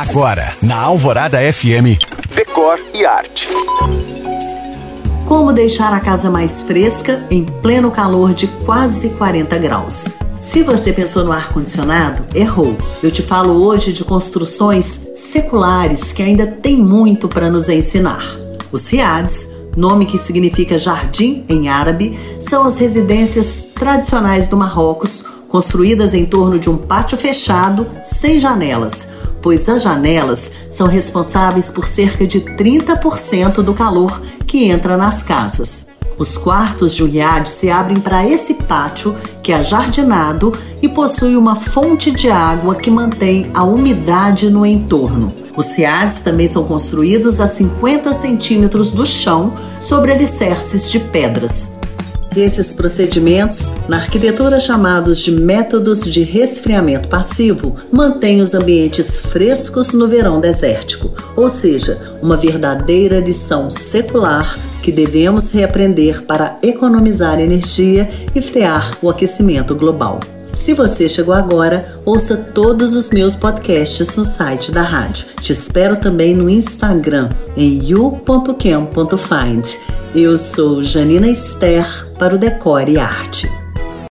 Agora, na Alvorada FM, Decor e Arte. Como deixar a casa mais fresca em pleno calor de quase 40 graus? Se você pensou no ar-condicionado, errou. Eu te falo hoje de construções seculares que ainda tem muito para nos ensinar. Os riads, nome que significa jardim em árabe, são as residências tradicionais do Marrocos, construídas em torno de um pátio fechado, sem janelas, pois as janelas são responsáveis por cerca de 30% do calor que entra nas casas. Os quartos de riad se abrem para esse pátio que é jardinado e possui uma fonte de água que mantém a umidade no entorno. Os riads também são construídos a 50 centímetros do chão sobre alicerces de pedras. Esses procedimentos, na arquitetura chamados de métodos de resfriamento passivo, mantêm os ambientes frescos no verão desértico, ou seja, uma verdadeira lição secular que devemos reaprender para economizar energia e frear o aquecimento global. Se você chegou agora, ouça todos os meus podcasts no site da rádio. Te espero também no Instagram em you.cam.find. Eu sou Janina Esther para o Decore e Arte.